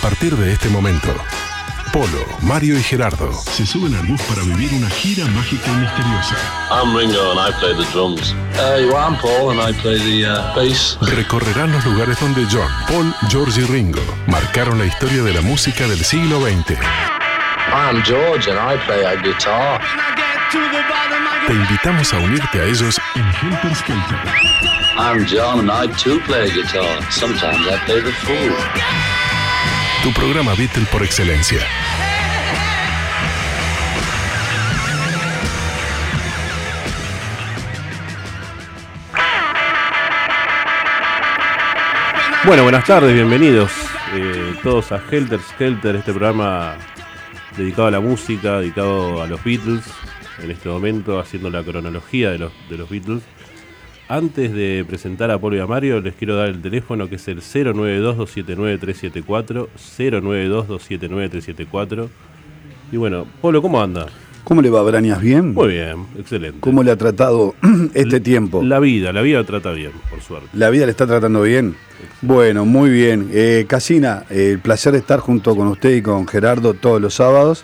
partir de este momento, Polo, Mario y Gerardo se suben al bus para vivir una gira mágica y misteriosa. I'm Ringo and I play the drums. Uh, well, I'm Paul and I play the uh, bass. Recorrerán los lugares donde John, Paul, George y Ringo marcaron la historia de la música del siglo XX. I'm George and I play a guitar. Te invitamos a unirte a ellos en Helter Skelter. I'm John and I too play a guitar. Sometimes I play the fool. Tu programa Beatle por excelencia. Bueno, buenas tardes, bienvenidos eh, todos a Helter Skelter, este programa dedicado a la música, dedicado a los Beatles, en este momento haciendo la cronología de los, de los Beatles. Antes de presentar a Polo y a Mario, les quiero dar el teléfono que es el 092-279-374, 092-279-374. Y bueno, Polo, ¿cómo anda? ¿Cómo le va, Brañas? ¿Bien? Muy bien, excelente. ¿Cómo le ha tratado este tiempo? La vida, la vida trata bien, por suerte. ¿La vida le está tratando bien? Bueno, muy bien. Eh, Casina, eh, el placer de estar junto con usted y con Gerardo todos los sábados.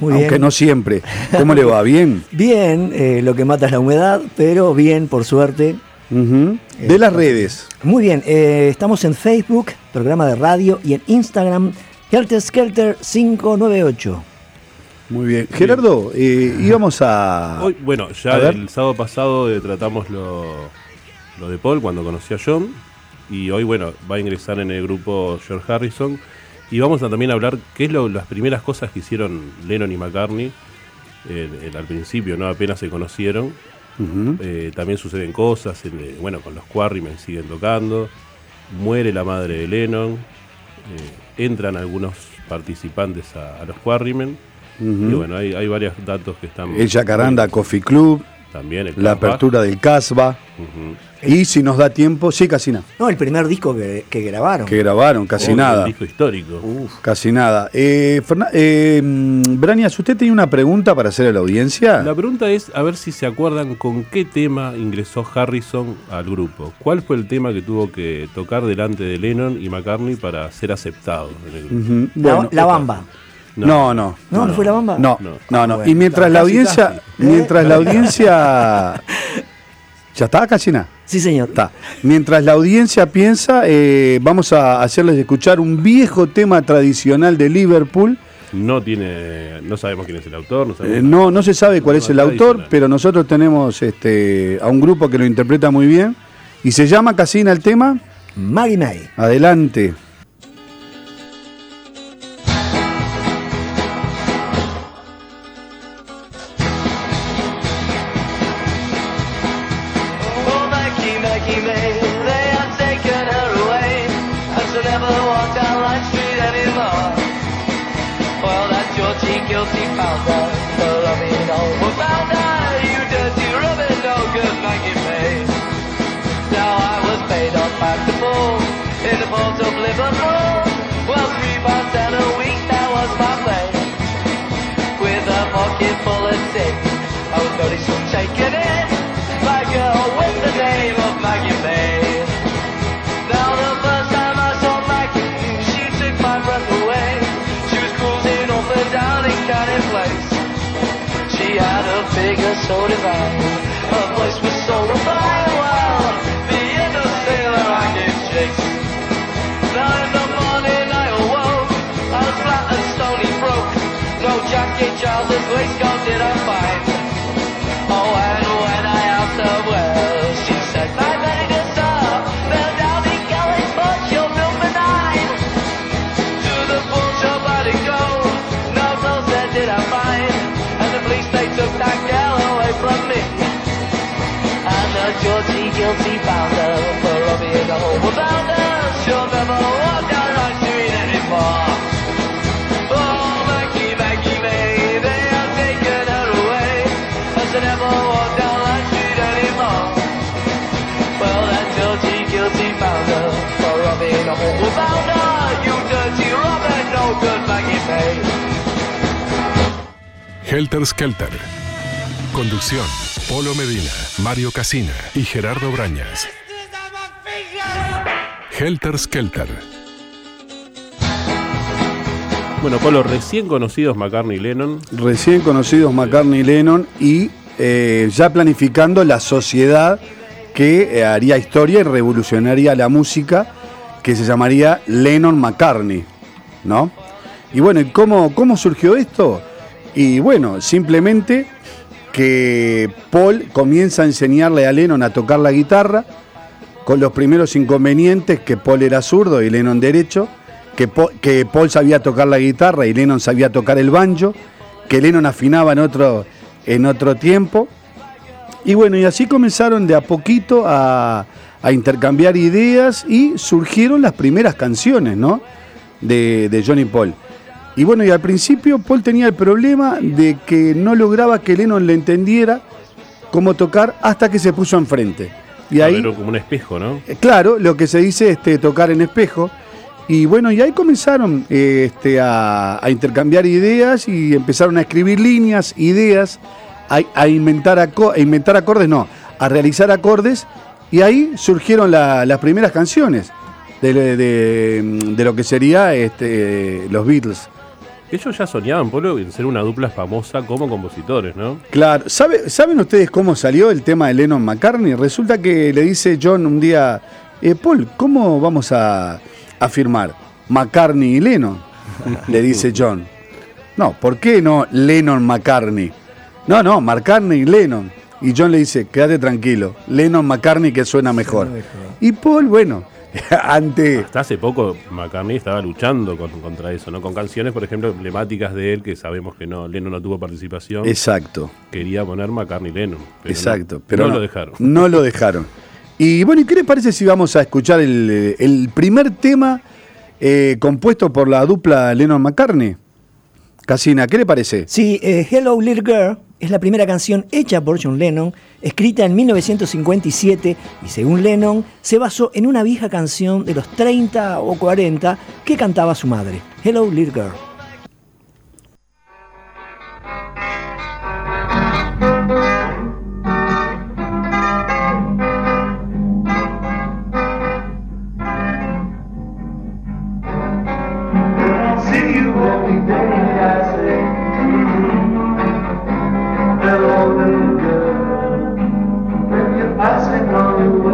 Muy aunque bien. no siempre. ¿Cómo le va? ¿Bien? Bien, eh, lo que mata es la humedad, pero bien, por suerte. Ujú. De las redes. Muy bien, eh, estamos en Facebook, programa de radio, y en Instagram, Helter Skelter 598. Muy bien. Gerardo, eh, íbamos a... Hoy, bueno, ya el sábado pasado eh, tratamos lo, lo de Paul cuando conocí a John. Y hoy, bueno, va a ingresar en el grupo George Harrison. Y vamos a también hablar qué es lo, las primeras cosas que hicieron Lennon y McCartney al principio, ¿no? Apenas se conocieron. Eh, también suceden cosas, eh, bueno, con los Quarrymen siguen tocando. Muere la madre de Lennon. eh, entran algunos participantes a, a los Quarrymen. Y bueno, hay, hay varios datos que están. El Jacaranda Coffee Club, También el la Casbah. apertura del Casbah. Y si nos da tiempo, sí, Casina, No, el primer disco que, que grabaron. que grabaron, casi Oh, nada. Un disco histórico. Casi nada. Eh, eh, Brañas, ¿usted tenía una pregunta para hacer a la audiencia? La pregunta es a ver si se acuerdan con qué tema ingresó Harrison al grupo. ¿Cuál fue el tema que tuvo que tocar delante de Lennon y McCartney para ser aceptado en el grupo? Ujú. La, Bueno, la bamba. No, no. ¿No, no, fue la bamba? No, No. no, no. Bueno, y mientras la audiencia, casi. mientras la audiencia, ¿ya está, Casina? Sí, señor. Está. Mientras la audiencia piensa, eh, vamos a hacerles escuchar un viejo tema tradicional de Liverpool. No tiene, no sabemos quién es el autor, no sabemos Eh, no, no se sabe cuál No, es el autor, pero nosotros tenemos este, a un grupo que lo interpreta muy bien. Y se llama Casina el tema. Maggie May. Adelante. So divine, her voice was so refined. Well, being a sailor, I gave chase. Now in the morning I awoke, I flat and stony broke. No waistcoat Guilty found her for robbing a home about her. She'll never walk down High Street anymore. Oh, Maggie, Maggie have taken her she'll never down Street anymore. Well, guilty for robbing a her. You dirty no good Maggie. Helter Skelter. Conducción: Polo Medina, Mario Casina y Gerardo Brañas. Helter Skelter. Bueno, Polo, recién conocidos McCartney y Lennon. Recién conocidos McCartney y Lennon y eh, ya planificando la sociedad que eh, haría historia y revolucionaría la música, que se llamaría Lennon-McCartney, ¿no? Y bueno, ¿y cómo, cómo surgió esto? Y bueno, simplemente que Paul comienza a enseñarle a Lennon a tocar la guitarra, con los primeros inconvenientes, que Paul era zurdo y Lennon derecho, que, Paul sabía tocar la guitarra y Lennon sabía tocar el banjo, que Lennon afinaba en otro, en otro tiempo. Y bueno, y así comenzaron de a poquito a, a intercambiar ideas y surgieron las primeras canciones, ¿no? De, de Johnny Paul. Y bueno, y al principio Paul tenía el problema de que no lograba que Lennon le entendiera cómo tocar hasta que se puso enfrente. Y ahí, Pero como un espejo, ¿no? eh, claro, lo que se dice este, tocar en espejo. Y bueno, y ahí comenzaron eh, este, a, a intercambiar ideas y empezaron a escribir líneas, ideas, a, a inventar, aco- a inventar acordes, no, a realizar acordes. Y ahí surgieron la- las primeras canciones de, de- de lo que sería este, los Beatles. Ellos ya soñaban, Polo, en ser una dupla famosa como compositores, ¿no? Claro, ¿Sabe- ¿saben ustedes cómo salió el tema de Lennon McCartney? Resulta que le dice John un día, eh, Paul, ¿cómo vamos a, a firmar? McCartney y Lennon, le dice John. No, ¿por qué no Lennon McCartney? No, no, McCartney y Lennon. Y John le dice, quédate tranquilo, Lennon McCartney que suena mejor. Y Paul, bueno, ante... Hasta hace poco McCartney estaba luchando con- contra eso, ¿no? Con canciones, por ejemplo, emblemáticas de él, que sabemos que no, Lennon no tuvo participación. Exacto. Quería poner McCartney Lennon. pero Exacto, no, pero no no, lo dejaron. No lo dejaron. Y bueno, ¿y qué les parece si vamos a escuchar el, el primer tema eh, compuesto por la dupla Lennon-McCartney? Casina, ¿qué le parece? Sí, eh, Hello Little Girl es la primera canción hecha por John Lennon, escrita en 1957 y según Lennon se basó en una vieja canción de los 30 o 40 que cantaba su madre. Hello Little Girl. paz, meu.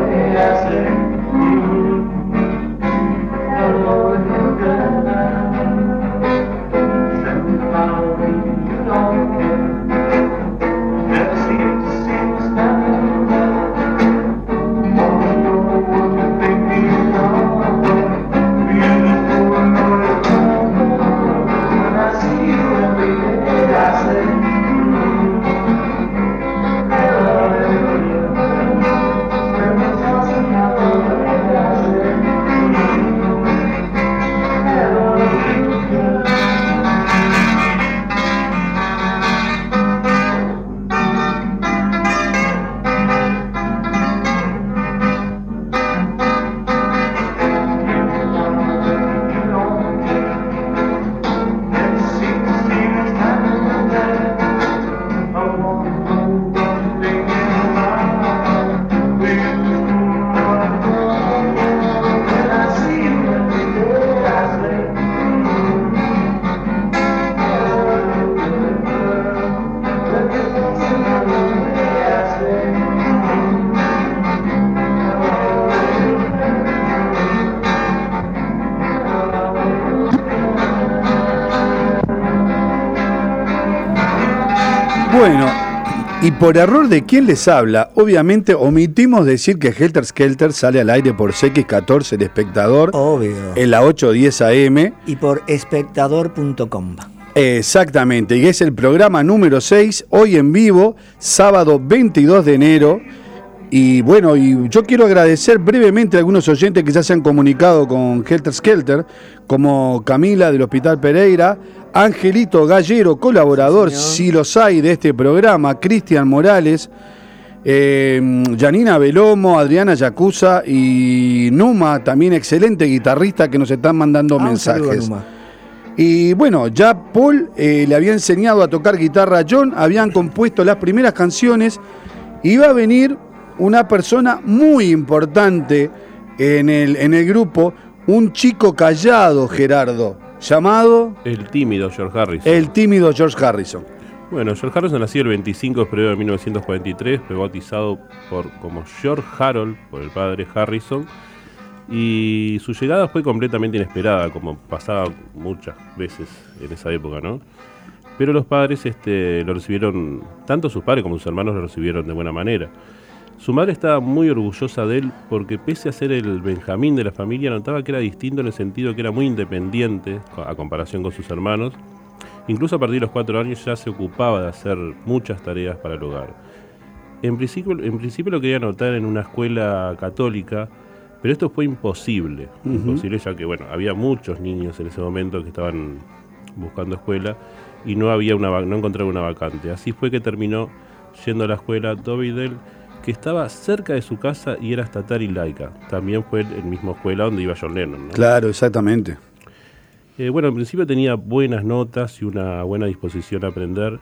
Por error de quien les habla, obviamente omitimos decir que Helter Skelter sale al aire por CX14 El Espectador Obvio. en la 810 AM. Y por espectador.com. Exactamente, y es el programa número 6, hoy en vivo, sábado 22 de enero. Y bueno, y yo quiero agradecer brevemente a algunos oyentes que ya se han comunicado con Helter Skelter, como Camila del Hospital Pereira, Angelito Gallero, colaborador, si los hay, de este programa, Cristian Morales, eh, Janina Belomo, Adriana Yacuza y Numa, también excelente guitarrista que nos están mandando Ah, mensajes. Y bueno, ya Paul eh, le había enseñado a tocar guitarra a John, habían compuesto las primeras canciones. Iba a venir una persona muy importante en el, en el grupo, un chico callado, Gerardo. llamado El tímido George Harrison. El tímido George Harrison. Bueno, George Harrison nació el 25 de febrero de 1943, fue bautizado por, como George Harold por el padre Harrison. Y su llegada fue completamente inesperada, como pasaba muchas veces en esa época, ¿no? Pero los padres este, lo recibieron, tanto sus padres como sus hermanos lo recibieron de buena manera. Su madre estaba muy orgullosa de él porque pese a ser el Benjamín de la familia, notaba que era distinto en el sentido que era muy independiente a comparación con sus hermanos. Incluso a partir de los cuatro años ya se ocupaba de hacer muchas tareas para el hogar. En principio, en principio lo quería anotar en una escuela católica, pero esto fue imposible. Imposible ya que, bueno, había muchos niños en ese momento que estaban buscando escuela y no había una no encontraba una vacante. Así fue que terminó yendo a la escuela Dovidel, que estaba cerca de su casa y era estatal y laica. También fue el mismo escuela donde iba John Lennon. ¿no? Claro, exactamente. Eh, bueno, en principio tenía buenas notas y una buena disposición a aprender.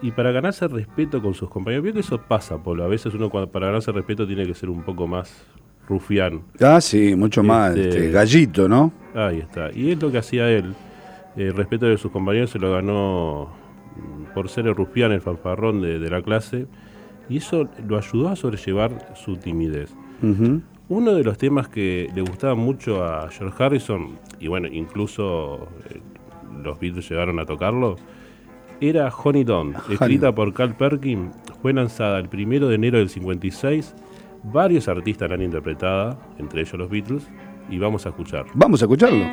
Y para ganarse respeto con sus compañeros, veo que eso pasa, Polo. A veces uno cuando- para ganarse respeto tiene que ser un poco más rufián. Ah, sí, mucho más. Este- este, gallito, ¿no? Ahí está. Y es lo que hacía él. El respeto de sus compañeros se lo ganó mm, por ser el rufián, el fanfarrón de, de la clase. Y eso lo ayudó a sobrellevar su timidez. Uno de los temas que le gustaba mucho a George Harrison, y bueno, incluso eh, los Beatles llegaron a tocarlo, era Honey Don't, escrita por Carl Perkin, fue lanzada el primero de enero del 56, varios artistas la han interpretada, entre ellos los Beatles, y vamos a escuchar. Vamos a escucharlo.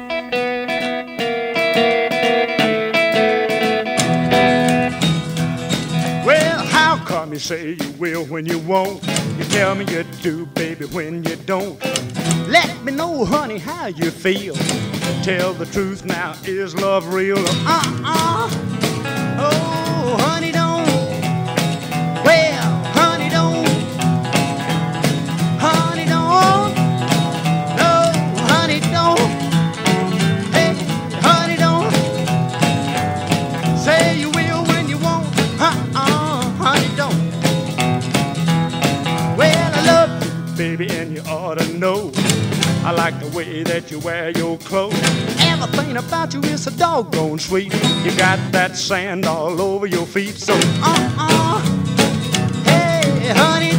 You say you will when you won't? You tell me you do, baby, when you don't. Let me know, honey, how you feel. Tell the truth now, is love real? Uh-uh. Oh, honey, ought to know. I like the way that you wear your clothes. Everything about you is so doggone sweet. You got that sand all over your feet, so uh-uh. Hey, honey,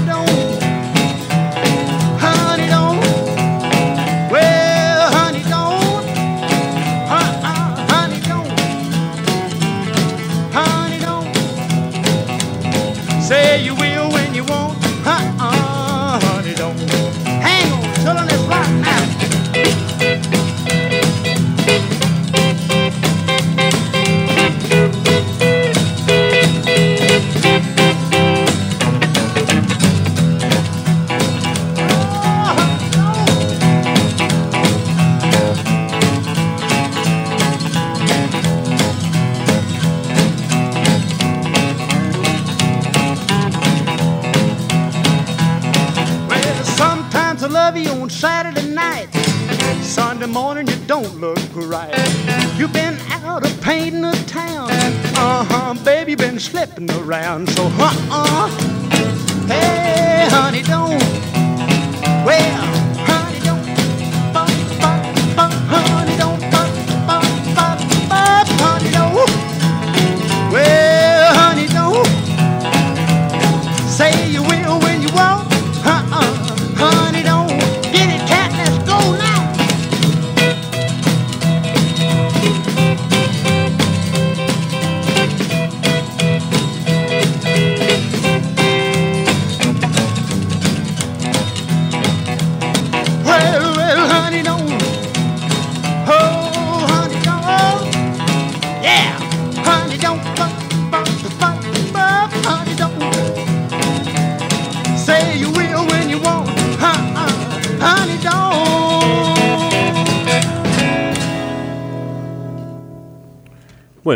I love you on Saturday night. Sunday morning you don't look right. You've been out of painting the town. Uh huh, baby, been slipping around. So, uh uh. Hey, honey, don't. Well,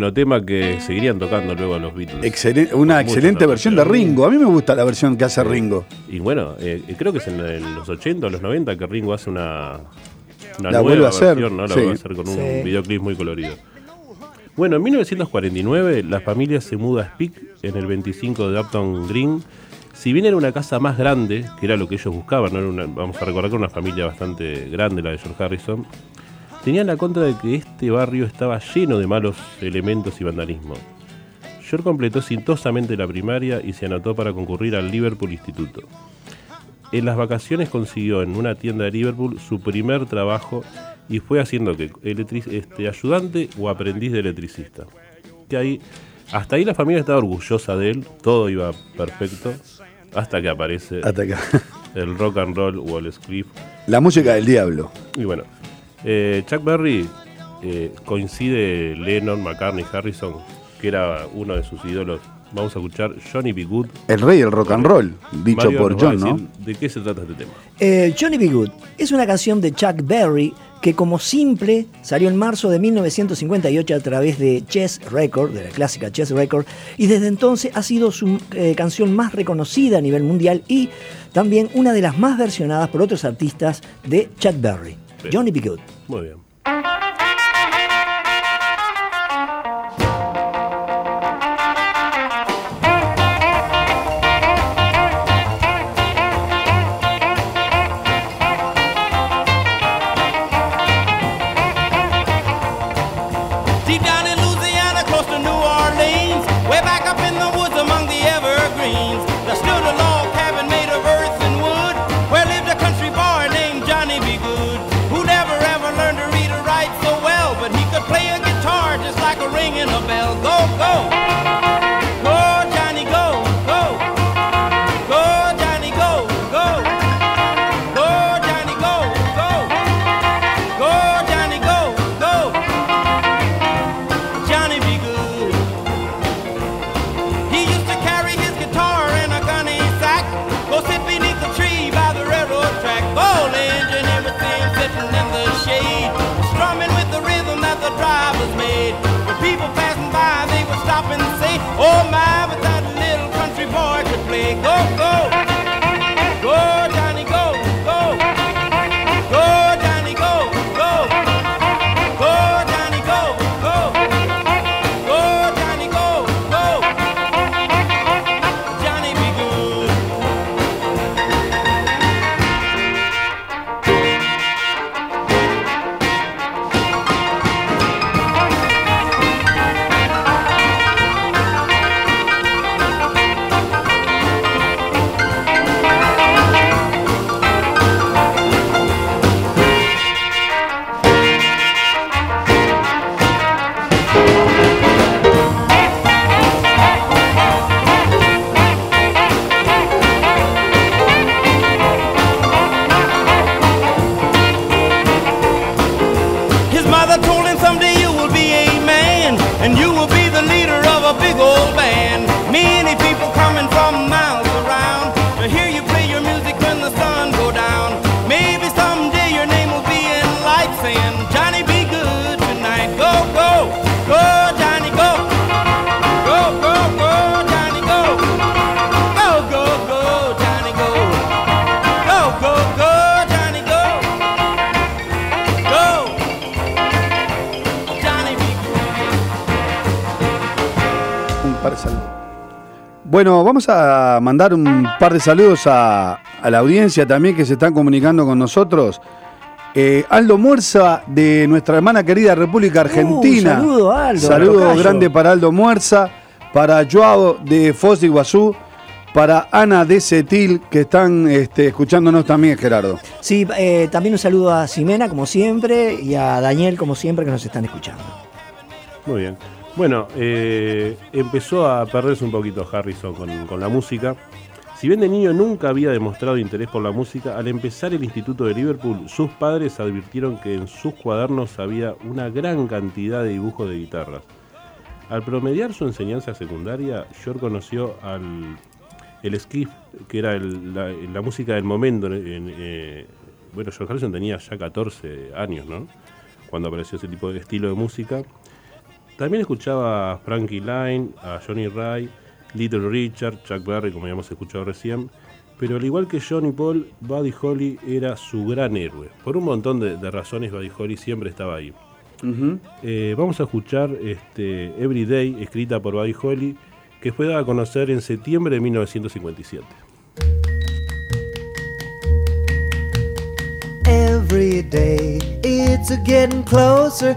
Bueno, tema que seguirían tocando luego los Beatles. Excelen- una excelente versión de. Ringo. A mí me gusta la versión que hace Ringo. Y bueno, eh, creo que es en, en los 80 o los 90 que Ringo hace una, una La nueva vuelve a hacer, versión, ¿no? La sí. vuelve a hacer con un Sí. videoclip muy colorido. Bueno, en 1949 la familia se muda a Speak en el 25 de Upton Green. Si bien era una casa más grande, que era lo que ellos buscaban, ¿no? Era una- vamos a recordar que era una familia bastante grande la de George Harrison, tenían la contra de que este barrio estaba lleno de malos elementos y vandalismo. York completó exitosamente la primaria y se anotó para concurrir al Liverpool Instituto. En las vacaciones consiguió en una tienda de Liverpool su primer trabajo y fue haciendo que electric- este, ayudante o aprendiz de electricista. Que ahí, hasta ahí la familia estaba orgullosa de él, todo iba perfecto, hasta que aparece Hasta acá. el rock and roll Wall Street. La música del diablo. Y bueno, eh, Chuck Berry eh, coincide Lennon, McCartney, Harrison, que era uno de sus ídolos. Vamos a escuchar Johnny B. Good. El rey del rock and roll, dicho Mario por John, ¿no? ¿De qué se trata este tema? Eh, Johnny B. Good es una canción de Chuck Berry que como simple salió en marzo de 1958 a través de Chess Record, de la clásica Chess Record, y desde entonces ha sido su eh, canción más reconocida a nivel mundial y también una de las más versionadas por otros artistas de Chuck Berry. Bien. Johnny B. Good. Muy bien. Mandar un par de saludos a, a la audiencia también que se están comunicando con nosotros. Eh, Aldo Muerza de nuestra hermana querida República Argentina. Uh, saludo, Aldo, Saludo grande para Aldo Muerza, para Joao de Foz de Iguazú, para Ana de Cetil que están este, escuchándonos también, Gerardo. Sí, eh, también un saludo a Ximena, como siempre, y a Daniel, como siempre, que nos están escuchando. Muy bien. Bueno, eh, empezó a perderse un poquito Harrison con, la música. Si bien de niño nunca había demostrado interés por la música, al empezar el Instituto de Liverpool, sus padres advirtieron que en sus cuadernos había una gran cantidad de dibujos de guitarras. Al promediar su enseñanza secundaria, York conoció al el skiff, que era el- la, la música del momento. en- en, eh, bueno, George Harrison tenía ya 14 años, ¿no? Cuando apareció ese tipo de estilo de música. También escuchaba a Frankie Lyne, a Johnny Ray, Little Richard, Chuck Berry, como habíamos escuchado recién. Pero al igual que Johnny Paul, Buddy Holly era su gran héroe. Por un montón de, de razones, Buddy Holly siempre estaba ahí. Eh, vamos a escuchar este, Everyday, escrita por Buddy Holly, que fue dada a conocer en septiembre de 1957. Every day it's It's a getting closer,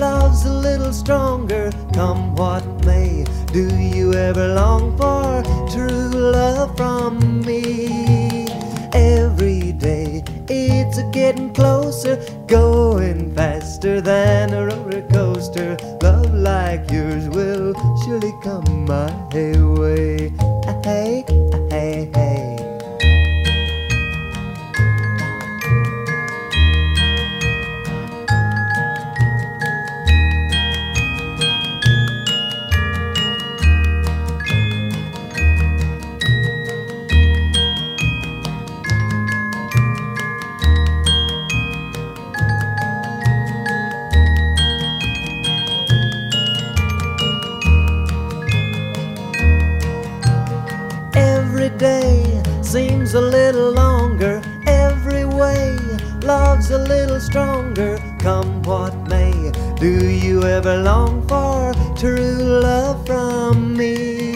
love's a little stronger. Come what may, do you ever long for true love from me? Every day it's a getting closer, going faster than a roller coaster. Love like yours will surely come my way. Hey, ever long for true love from me?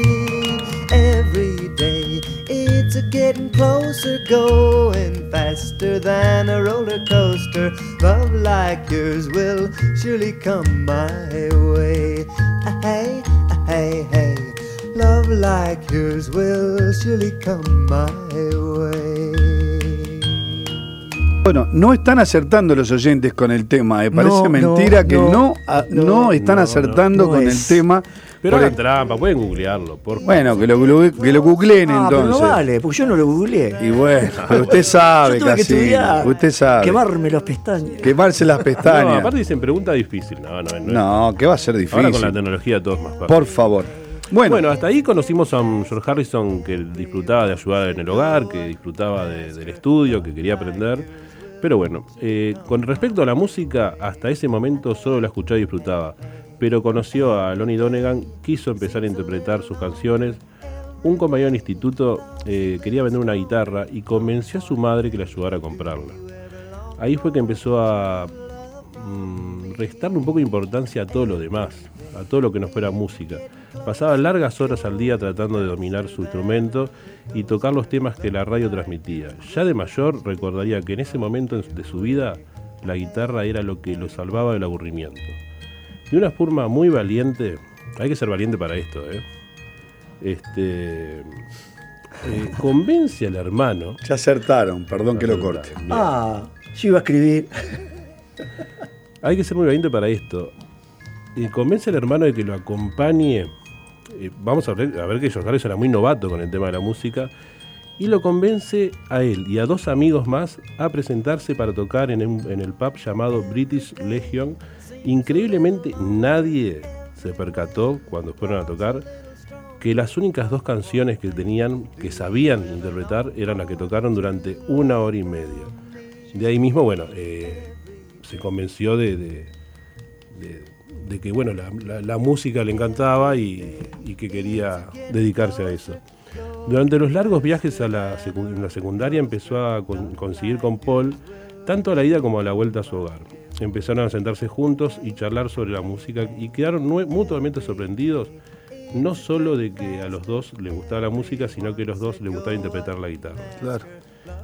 Every day it's a getting closer, going faster than a roller coaster. Love like yours will surely come my way. Ah, Hey, ah, hey, hey. Love like yours will surely come my way. Bueno, no están acertando los oyentes con el tema. Me parece No, mentira no, que no, no, a- no, no, están no, acertando no con es. el tema. Pero hagan el- trampa, pueden googlearlo. Por bueno, que lo, que lo googleen Ah, pero entonces. no vale, porque yo no lo googleé. Y bueno, pero usted sabe, Yo tuve que estudiar, Usted sabe. quemarme los pestañas. Quemarse las No, pestañas. aparte dicen pregunta difícil. No, no, no. No, que va a ser Ahora con la difícil. tecnología todo es más fácil. Por favor. Bueno, Bueno, hasta ahí conocimos a un George Harrison que disfrutaba de ayudar en el hogar, que disfrutaba de- del estudio, que quería aprender. Pero bueno, eh, con respecto a la música, hasta ese momento solo la escuchaba y disfrutaba. Pero conoció a Lonnie Donegan, quiso empezar a interpretar sus canciones. Un compañero del instituto eh, quería vender una guitarra y convenció a su madre que le ayudara a comprarla. Ahí fue que empezó a mm, restarle un poco de importancia a todo lo demás, a todo lo que no fuera música. Pasaba largas horas al día tratando de dominar su instrumento y tocar los temas que la radio transmitía. Ya de mayor recordaría que en ese momento de su vida la guitarra era lo que lo salvaba del aburrimiento. De una forma muy valiente, hay que ser valiente para esto, ¿eh? Este, eh, convence al hermano ya acertaron, perdón que lo corte. Ah, yo iba a escribir. Hay que ser muy valiente para esto. Y convence al hermano de que lo acompañe. eh, vamos a ver, que George Harrison era muy novato con el tema de la música. Y lo convence a él y a dos amigos más a presentarse para tocar en el pub llamado British Legion. Increíblemente nadie se percató cuando fueron a tocar que las únicas dos canciones que tenían, que sabían interpretar, eran las que tocaron durante una hora y media. De ahí mismo, bueno, eh, se convenció de, que bueno, la, música le encantaba y, que quería dedicarse a eso. Durante los largos viajes a la, secundaria empezó a con- conseguir con Paul tanto a la ida como a la vuelta a su hogar. Empezaron a sentarse juntos y charlar sobre la música y quedaron mutuamente sorprendidos no solo de que a los dos les gustaba la música, sino que a los dos les gustaba interpretar la guitarra. Claro.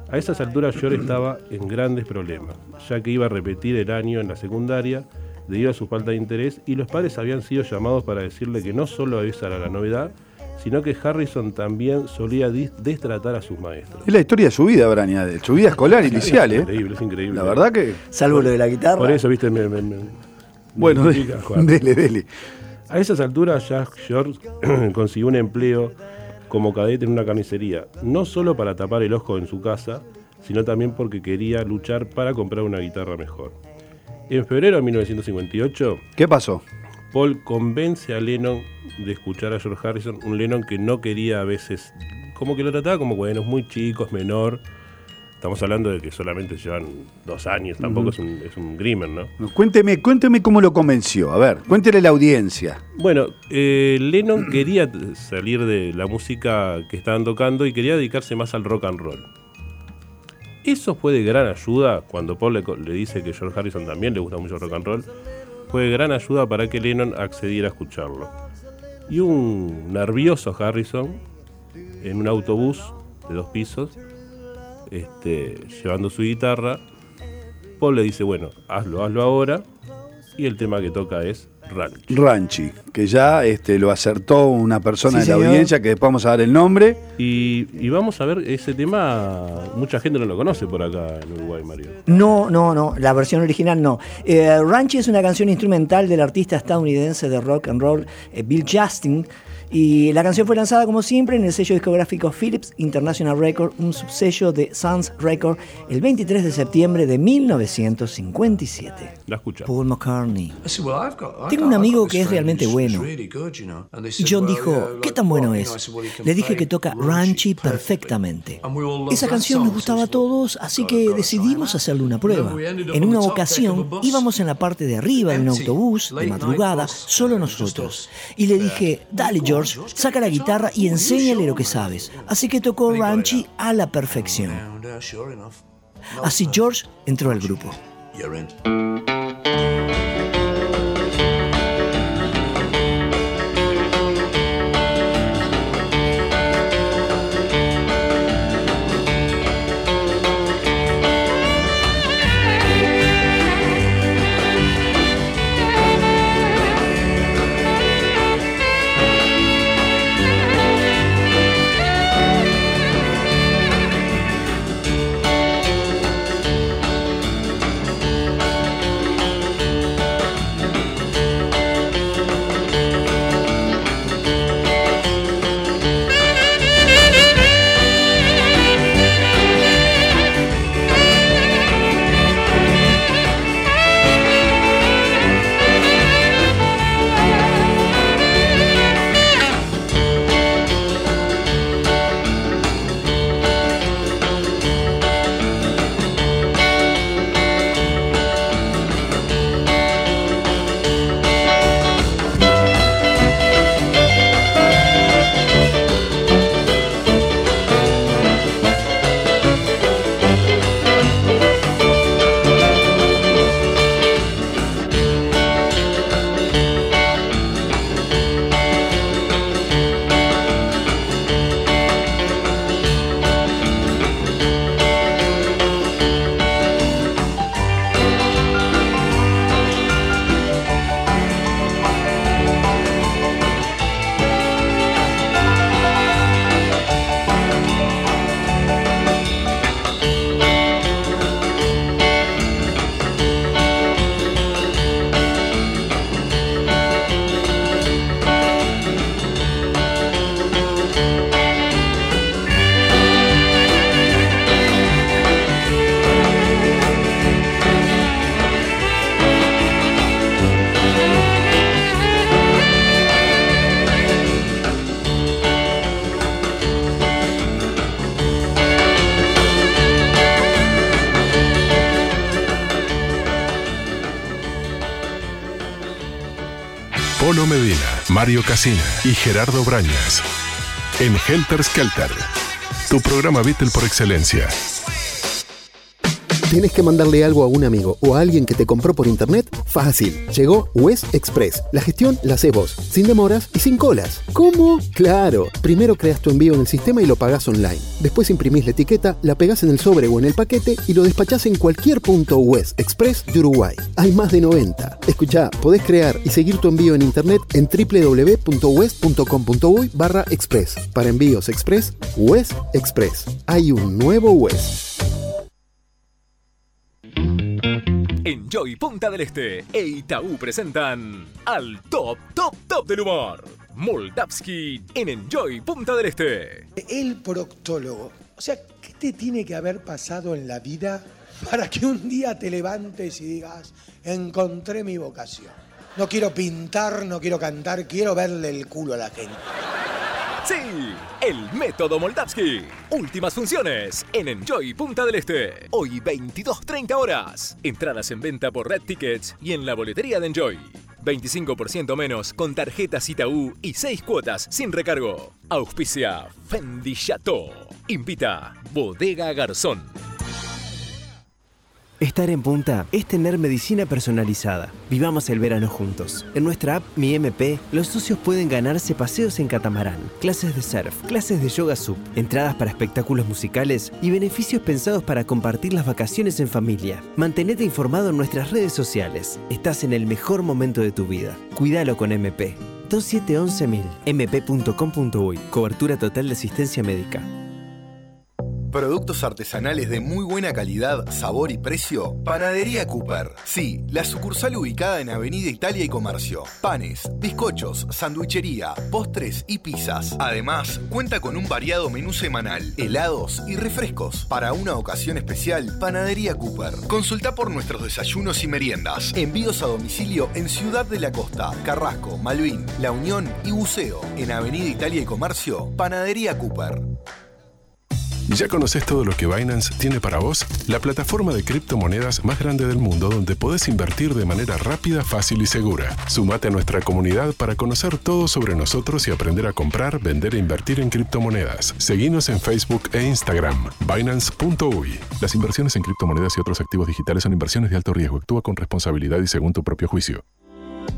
A esas alturas George estaba en grandes problemas, ya que iba a repetir el año en la secundaria debido a su falta de interés y los padres habían sido llamados para decirle que no solo esa era la novedad, sino que Harrison también solía destratar a sus maestros. Es la historia de su vida, Braña, de su vida escolar inicial, Es ¿eh? increíble, es increíble. La verdad que. Salvo lo de la guitarra. Por eso, viste, me, me- me- Bueno, me dele, dele. A esas alturas ya George consiguió un empleo como cadete en una carnicería, no solo para tapar el ojo en su casa, sino también porque quería luchar para comprar una guitarra mejor. En febrero de 1958, ¿Qué pasó? Paul convence a Lennon de escuchar a George Harrison, un Lennon que no quería a veces, como que lo trataba como bueno, es muy chico, es menor, Estamos hablando de que solamente llevan dos años, tampoco es, un, es un Grimmer, ¿no? Cuénteme, cuénteme cómo lo convenció. A ver, cuéntele la audiencia. Bueno, eh, Lennon quería salir de la música que estaban tocando y quería dedicarse más al rock and roll. Eso fue de gran ayuda cuando Paul le, le dice que George Harrison también le gusta mucho el rock and roll. Fue de gran ayuda para que Lennon accediera a escucharlo. Y un nervioso Harrison en un autobús de dos pisos, este, llevando su guitarra. Paul le dice, bueno, hazlo, hazlo ahora. Y el tema que toca es Ranch. Ranchi, que ya este, lo acertó una persona Sí, de la señor. audiencia que después vamos a dar el nombre. Y, y vamos a ver ese tema, mucha gente no lo conoce por acá en Uruguay, Mario. No, no, no, la versión original no. Eh, Ranchi es una canción instrumental del artista estadounidense de rock and roll eh, Bill Justin. Y la canción fue lanzada como siempre en el sello discográfico Philips International Record, un subsello de Suns Record, el 23 de septiembre de 1957. La escucha. Paul McCartney. I said, well, I've got, I've Tengo un amigo que es friend realmente bueno. Y said, John dijo, ¿qué tan bueno es? Le dije que toca Ranchi perfectamente. And we all love Esa that canción nos gustaba a so todos, así que decidimos hacerle una prueba. En on una ocasión bus. íbamos en la parte de arriba de un autobús de madrugada, solo nosotros. us. Y le dije, dale George, saca la guitarra y enséñale lo que sabes. Así que tocó Ranchi a la perfección. Así. George entró al grupo. Mario Casina y Gerardo Brañas. En Helter Skelter, tu programa Beatle por excelencia. ¿Tienes que mandarle algo a un amigo o a alguien que te compró por internet? Fácil. Llegó West Express. La gestión la haces vos, sin demoras y sin colas. ¿Cómo? Claro. Primero creas tu envío en el sistema y lo pagás online. Después imprimís la etiqueta, la pegás en el sobre o en el paquete y lo despachás en cualquier punto West Express de Uruguay. Hay más de 90. Escuchá, podés crear y seguir tu envío en internet en www.west.com.uy barra express. Para envíos express, West Express. Hay un nuevo West. Enjoy Punta del Este e Itaú presentan al Top Top Top del Humor. Moldavski en Enjoy Punta del Este. El proctólogo. O sea, ¿qué te tiene que haber pasado en la vida para que un día te levantes y digas, encontré mi vocación? No quiero pintar, no quiero cantar, quiero verle el culo a la gente. Sí, el método Moldavsky. Últimas funciones en Enjoy Punta del Este. Hoy 22.30 horas. Entradas en venta por Red Tickets y en la boletería de Enjoy. 25% menos con tarjetas Itaú y 6 cuotas sin recargo. Auspicia Fendi Chateau. Invita Bodega Garzón. Estar en punta es tener medicina personalizada. Vivamos el verano juntos. En nuestra app Mi MP, los socios pueden ganarse paseos en catamarán, clases de surf, clases de yoga sub, entradas para espectáculos musicales y beneficios pensados para compartir las vacaciones en familia. Mantenete informado en nuestras redes sociales. Estás en el mejor momento de tu vida. Cuídalo con MP. 2711000 mp.com.uy Cobertura total de asistencia médica. Productos artesanales de muy buena calidad, sabor y precio. Panadería Cooper. Sí, la sucursal ubicada en Avenida Italia y Comercio. Panes, bizcochos, sandwichería, postres y pizzas. Además, cuenta con un variado menú semanal, helados y refrescos. Para una ocasión especial, Panadería Cooper. Consulta por nuestros desayunos y meriendas. Envíos a domicilio en Ciudad de la Costa, Carrasco, Malvin, La Unión y Buceo. En Avenida Italia y Comercio, Panadería Cooper. ¿Ya conoces todo lo que Binance tiene para vos? La plataforma de criptomonedas más grande del mundo donde podés invertir de manera rápida, fácil y segura. Sumate a nuestra comunidad para conocer todo sobre nosotros y aprender a comprar, vender e invertir en criptomonedas. Seguinos en Facebook e Instagram. Binance.uy. Las inversiones en criptomonedas y otros activos digitales son inversiones de alto riesgo. Actúa con responsabilidad y según tu propio juicio.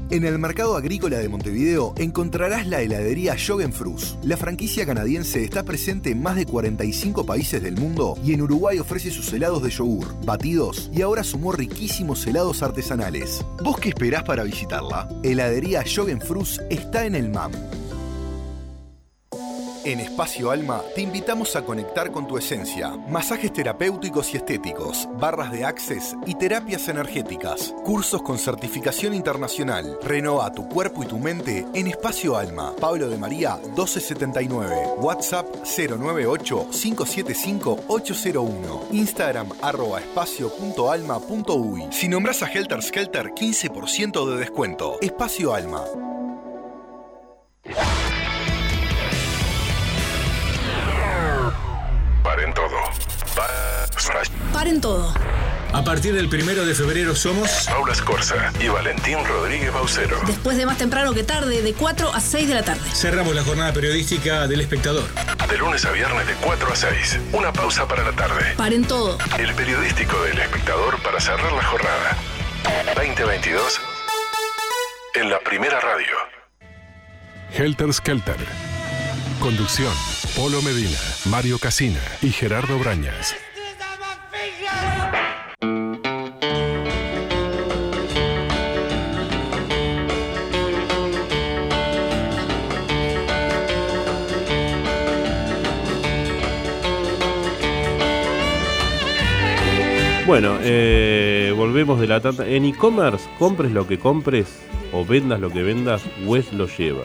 En el mercado agrícola de Montevideo encontrarás la heladería Frus. La franquicia canadiense está presente en más de 45 países del mundo y en Uruguay ofrece sus helados de yogur, batidos y ahora sumó riquísimos helados artesanales. ¿Vos qué esperás para visitarla? Heladería Frus está en el MAM. En Espacio Alma te invitamos a conectar con tu esencia. Masajes terapéuticos y estéticos, barras de access y terapias energéticas. Cursos con certificación internacional. Renova tu cuerpo y tu mente en Espacio Alma. Pablo de María 1279. WhatsApp 098-575-801. Instagram arroba espacio.alma.uy. Si nombras a Helter Skelter, 15% de descuento. Espacio Alma. Paren todo. Paren todo. A partir del primero de febrero somos Paula Escorza y Valentín Rodríguez Baucero. Después de más temprano que tarde, de 4 a 6 de la tarde. Cerramos la jornada periodística del espectador. De lunes a viernes de 4 a 6. Una pausa para la tarde. Paren todo. El periodístico del espectador para cerrar la jornada. 2022 en la primera radio. Helter Skelter. Conducción. Polo Medina, Mario Casina y Gerardo Brañas. Bueno, eh, volvemos de la tanda. En e-commerce, compres lo que compres o vendas lo que vendas, Wes lo lleva.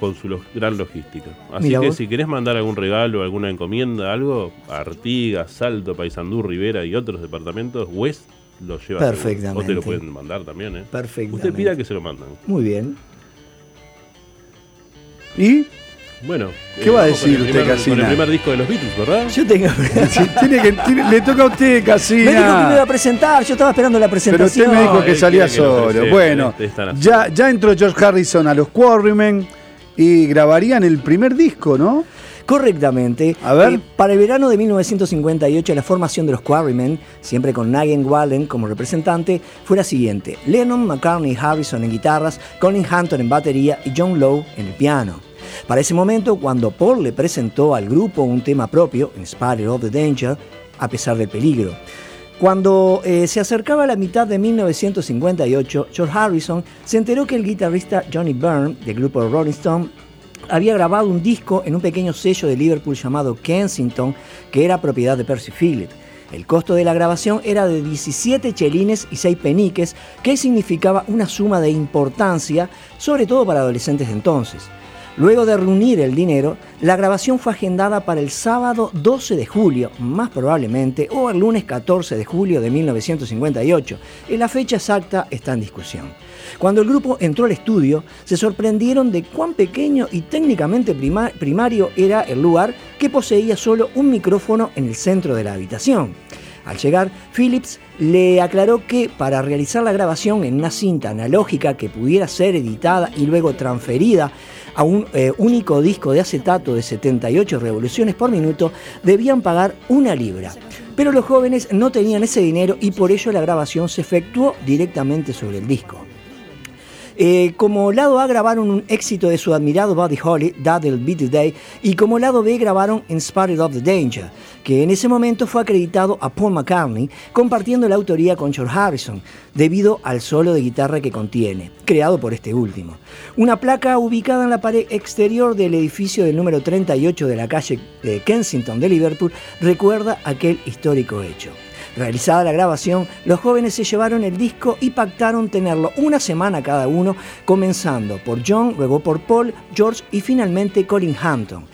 Con su gran logística. Así que vos. si querés mandar algún regalo, alguna encomienda, algo, Artigas, Salto, Paysandú, Rivera y otros departamentos, Wes lo lleva. Perfectamente. O te lo pueden mandar también, ¿eh? Perfectamente. Usted pida que se lo mandan. Muy bien. ¿Y? Bueno. ¿Qué eh, va a con decir usted, primer- Casina? Con el primer disco de los Beatles, ¿verdad? Yo tengo. Tiene que- tiene- le toca a usted, Me dijo que Casina. me iba a presentar, yo estaba esperando la Pero presentación. usted me dijo que salía que solo. Bueno, ya, ya entró George Harrison a los Quarrymen y grabarían el primer disco, ¿no? Correctamente. A ver. Eh, para el verano de 1958, la formación de los Quarrymen, siempre con Nigel Wallen como representante, fue la siguiente: Lennon, McCartney y Harrison en guitarras, Colin Hampton en batería y John Lowe en el piano. Para ese momento, cuando Paul le presentó al grupo un tema propio, Spite of the Danger, a pesar del peligro. Cuando eh, se acercaba a la mitad de 1958, George Harrison se enteró que el guitarrista Johnny Byrne, del grupo Rolling Stone, había grabado un disco en un pequeño sello de Liverpool llamado Kensington, que era propiedad de Percy Phillips. El costo de la grabación era de 17 chelines y 6 peniques, que significaba una suma de importancia, sobre todo para adolescentes de entonces. Luego de reunir el dinero, la grabación fue agendada para el sábado 12 de julio, más probablemente, o el lunes 14 de julio de 1958. Y la fecha exacta está en discusión. Cuando el grupo entró al estudio, se sorprendieron de cuán pequeño y técnicamente prima- primario era el lugar que poseía solo un micrófono en el centro de la habitación. Al llegar, Phillips le aclaró que para realizar la grabación en una cinta analógica que pudiera ser editada y luego transferida a un eh, único disco de acetato de 78 revoluciones por minuto, debían pagar una libra. Pero los jóvenes no tenían ese dinero y por ello la grabación se efectuó directamente sobre el disco. Eh, como lado A grabaron un éxito de su admirado Buddy Holly, That'll Be the Day, y como lado B grabaron Inspired of the Danger, que en ese momento fue acreditado a Paul McCartney, compartiendo la autoría con George Harrison, debido al solo de guitarra que contiene, creado por este último. Una placa ubicada en la pared exterior del edificio del número 38 de la calle de Kensington de Liverpool recuerda aquel histórico hecho. Realizada la grabación, los jóvenes se llevaron el disco y pactaron tenerlo una semana cada uno, comenzando por John, luego por Paul, George y finalmente Colin Hampton.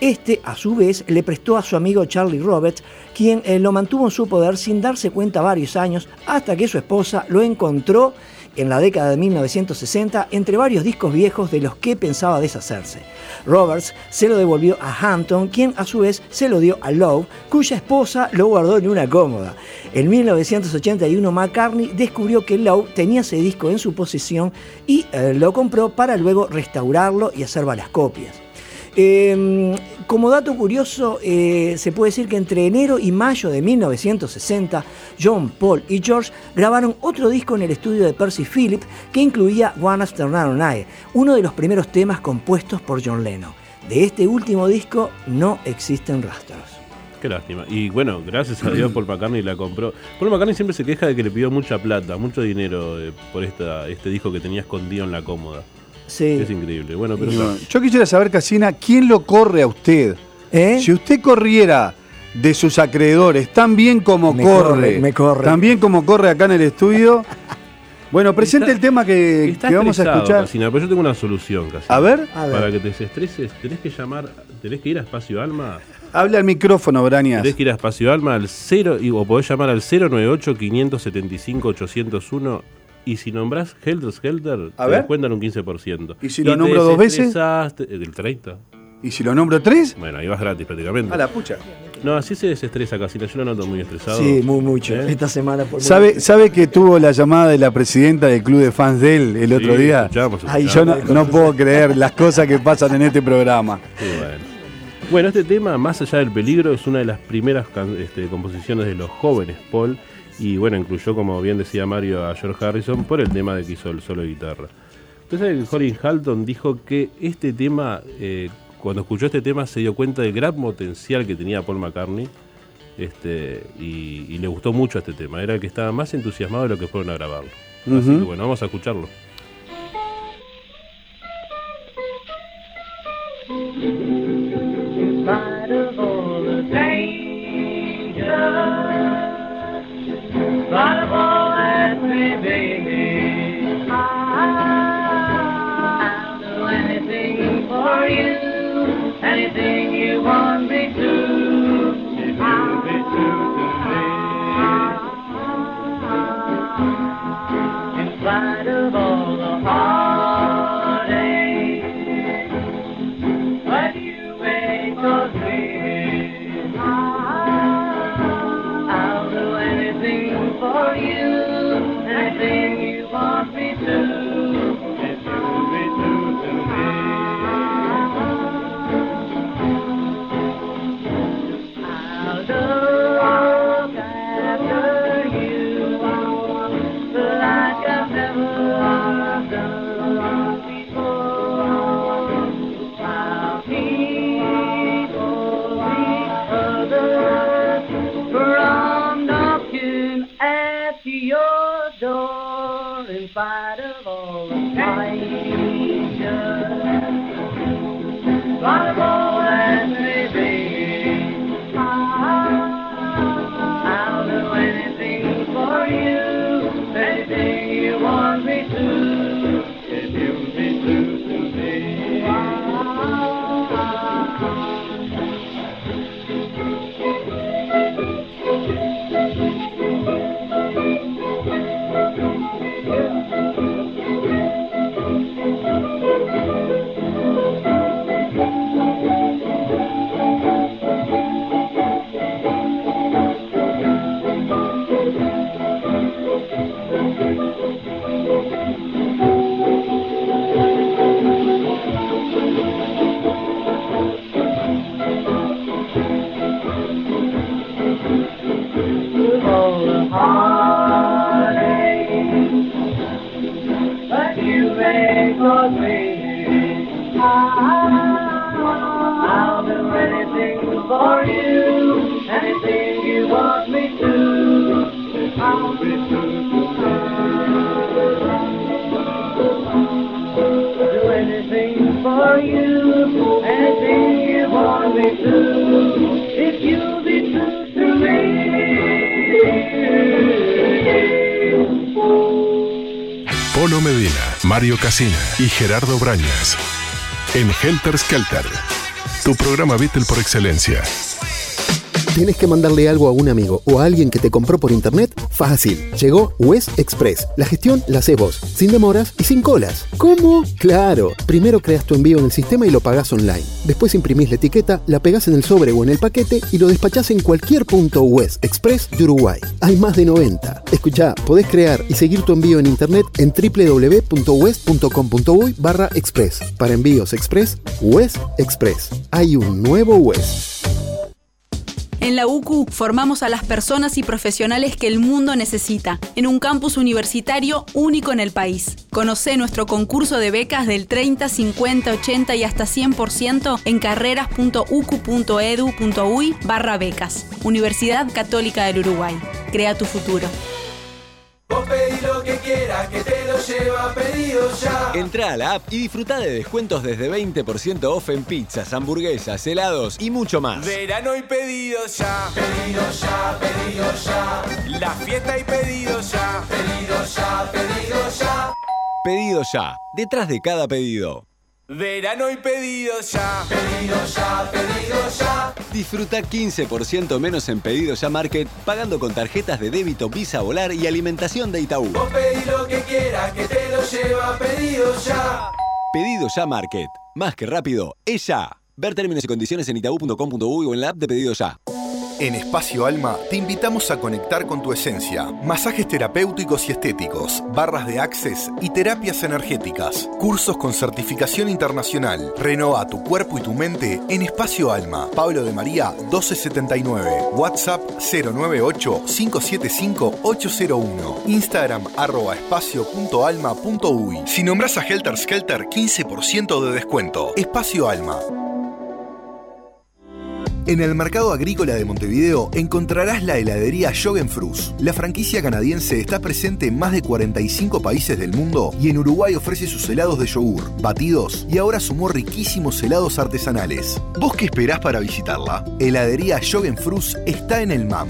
Este, a su vez, le prestó a su amigo Charlie Roberts, quien eh, lo mantuvo en su poder sin darse cuenta varios años, hasta que su esposa lo encontró en la década de 1960 entre varios discos viejos de los que pensaba deshacerse. Roberts se lo devolvió a Hampton, quien a su vez se lo dio a Lowe, cuya esposa lo guardó en una cómoda. En 1981 McCartney descubrió que Lowe tenía ese disco en su posesión y eh, lo compró para luego restaurarlo y hacer varias copias. Eh, como dato curioso, eh, se puede decir que entre enero y mayo de 1960, John, Paul y George grabaron otro disco en el estudio de Percy Phillips que incluía One After Another Night, uno de los primeros temas compuestos por John Lennon. De este último disco no existen rastros. Qué lástima. Y bueno, gracias a Dios Paul McCartney la compró. Paul McCartney siempre se queja de que le pidió mucha plata, mucho dinero eh, por esta, este disco que tenía escondido en la cómoda. Sí. Es increíble. Bueno, pero No, Yo quisiera saber, Casina, ¿quién lo corre a usted? Si usted corriera de sus acreedores tan bien como Me corre, corre, me corre. tan bien como corre acá en el estudio, bueno, presente Está- el tema que, vamos a escuchar. Casina, pero yo tengo una solución, Casina. A ver. A ver. Para que te desestreses, tenés que llamar, tenés que ir a Espacio Alma. Habla al micrófono, Brañas. Tenés que ir a Espacio Alma al 0, y- o podés llamar al 098-575-801 y si nombrás Helter Skelter, A te ver. descuentan un 15%. ¿Y si lo nombro dos veces? desestresaste- eh, ¿Del 30? ¿Y si lo nombro tres? Bueno, ahí vas gratis prácticamente. A la pucha. No, así se desestresa Casina, yo lo noto muy estresado. Sí, muy mucho. ¿Eh? Esta semana por ¿Sabe, ¿Sabe que tuvo la llamada de la presidenta del club de fans de él el otro Sí, día? escuchamos, Ay, yo no, escuchamos. no puedo creer las cosas que pasan en este programa. Sí, bueno. Bueno, este tema, más allá del peligro, es una de las primeras este, composiciones de los jóvenes Paul. Y bueno, incluyó, como bien decía Mario, a George Harrison por el tema de que hizo el solo de guitarra. Entonces, Colin Halton dijo que este tema, eh, cuando escuchó este tema, se dio cuenta del gran potencial que tenía Paul McCartney. Este, y, y le gustó mucho este tema. Era el que estaba más entusiasmado de lo que fueron a grabarlo. Así que bueno, vamos a escucharlo. In spite of all the danger, anything for you, anything you want me to. Mario Casina y Gerardo Brañas. En Helter Skelter, tu programa Beatle por excelencia. ¿Tienes que mandarle algo a un amigo o a alguien que te compró por internet? Fácil. Llegó West Express. La gestión la haces vos, sin demoras y sin colas. ¿Cómo? Claro. Primero creas tu envío en el sistema y lo pagás online. Después imprimís la etiqueta, la pegás en el sobre o en el paquete y lo despachás en cualquier punto West Express de Uruguay. Hay más de 90. Escuchá, podés crear y seguir tu envío en internet en www.west.com.uy barra express. Para envíos express, West Express. Hay un nuevo West. En la UCU formamos a las personas y profesionales que el mundo necesita, en un campus universitario único en el país. Conoce nuestro concurso de becas del 30, 50, 80 y hasta 100% en carreras.ucu.edu.uy barra becas. Universidad Católica del Uruguay. Crea tu futuro. Lleva pedido ya. Entra a la app y disfruta de descuentos desde 20% off en pizzas, hamburguesas, helados y mucho más. Verano y pedido ya. Pedido ya, pedido ya. La fiesta y pedido ya. Pedido ya, pedido ya. Pedido ya, detrás de cada pedido. Verano y pedido ya. Pedido ya, pedido ya. Disfruta 15% menos en Pedido Ya Market pagando con tarjetas de débito Visa Volar y alimentación de Itaú. Vos pedí lo que quieras, que te lo lleva pedido ya. Pedido Ya Market. Más que rápido, es ya. Ver términos y condiciones en itaú.com.uy o en la app de Pedido Ya. En Espacio Alma te invitamos a conectar con tu esencia. Masajes terapéuticos y estéticos, barras de access y terapias energéticas. Cursos con certificación internacional. Renova tu cuerpo y tu mente en Espacio Alma. Pablo de María 1279. WhatsApp 098-575-801. Instagram arroba espacio.alma.uy. Si nombras a Helter Skelter, 15% de descuento. Espacio Alma. En el mercado agrícola de Montevideo encontrarás la heladería Frus. La franquicia canadiense está presente en más de 45 países del mundo y en Uruguay ofrece sus helados de yogur, batidos y ahora sumó riquísimos helados artesanales. ¿Vos qué esperás para visitarla? Heladería Frus está en el MAM.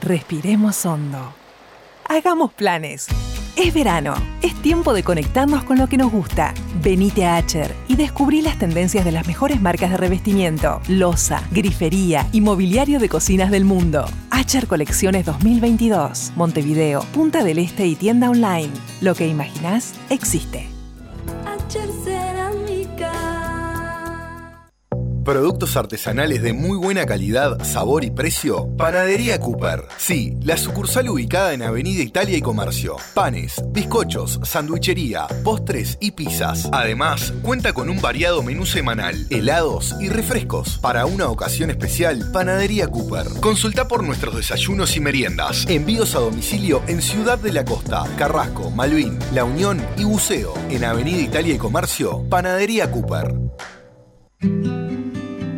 Respiremos hondo. Hagamos planes. Es verano. Es tiempo de conectarnos con lo que nos gusta. Venite a Acher y descubrí las tendencias de las mejores marcas de revestimiento, loza, grifería y mobiliario de cocinas del mundo. Acher Colecciones 2022. Montevideo, Punta del Este y tienda online. Lo que imaginás existe. Productos artesanales de muy buena calidad, sabor y precio. Panadería Cooper. Sí, la sucursal ubicada en Avenida Italia y Comercio. Panes, bizcochos, sandwichería, postres y pizzas. Además, cuenta con un variado menú semanal, helados y refrescos. Para una ocasión especial, Panadería Cooper. Consulta por nuestros desayunos y meriendas. Envíos a domicilio en Ciudad de la Costa, Carrasco, Malvin, La Unión y Buceo. En Avenida Italia y Comercio, Panadería Cooper.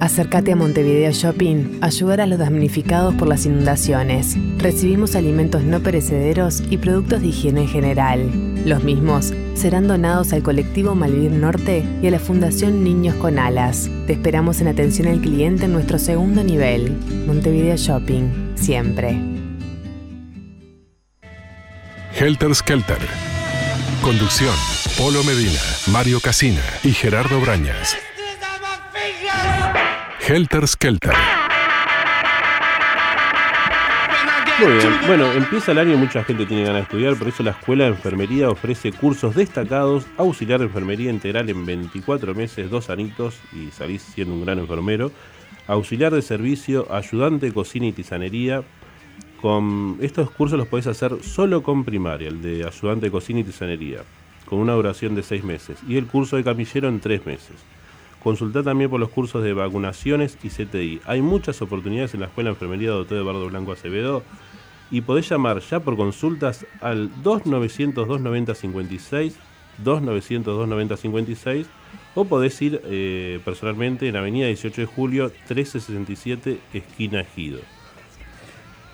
Acércate a Montevideo Shopping, ayudar a los damnificados por las inundaciones. Recibimos alimentos no perecederos y productos de higiene en general. Los mismos serán donados al colectivo Malvir Norte y a la Fundación Niños con Alas. Te esperamos en atención al cliente en nuestro segundo nivel. Montevideo Shopping, siempre. Helter Skelter. Conducción: Polo Medina, Mario Casina y Gerardo Brañas. Helter Skelter. Muy bien, bueno, empieza el año y mucha gente tiene ganas de estudiar, por eso la Escuela de Enfermería ofrece cursos destacados, auxiliar de enfermería integral en 24 meses, dos anitos y salís siendo un gran enfermero, auxiliar de servicio, ayudante de cocina y tisanería. Con estos cursos los podés hacer solo con primaria, el de ayudante de cocina y tisanería, con una duración de seis meses, y el curso de camillero en tres meses. Consultá también por los cursos de vacunaciones y CTI. Hay muchas oportunidades en la Escuela de Enfermería Doctor Eduardo Blanco Acevedo y podés llamar ya por consultas al 2900-290-56, 2900-290-56 o podés ir eh, personalmente en Avenida 18 de Julio, 1367, esquina Ejido.